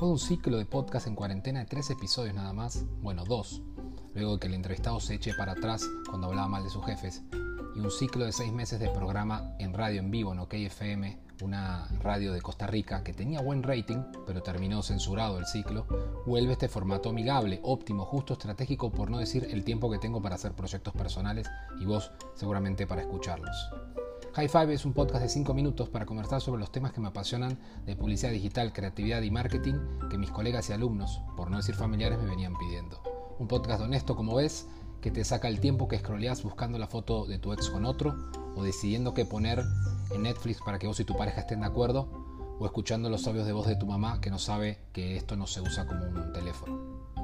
Después de un ciclo de podcast en cuarentena de tres episodios nada más, bueno, dos, luego de que el entrevistado se eche para atrás cuando hablaba mal de sus jefes, y un ciclo de seis meses de programa en radio en vivo en OKFM, una radio de Costa Rica que tenía buen rating, pero terminó censurado el ciclo, vuelve este formato amigable, óptimo, justo, estratégico, por no decir el tiempo que tengo para hacer proyectos personales y vos seguramente para escucharlos. High Five es un podcast de 5 minutos para conversar sobre los temas que me apasionan de publicidad digital, creatividad y marketing que mis colegas y alumnos, por no decir familiares, me venían pidiendo. Un podcast honesto, como ves, que te saca el tiempo que scrolleas buscando la foto de tu ex con otro o decidiendo qué poner en Netflix para que vos y tu pareja estén de acuerdo o escuchando los sabios de voz de tu mamá que no sabe que esto no se usa como un teléfono.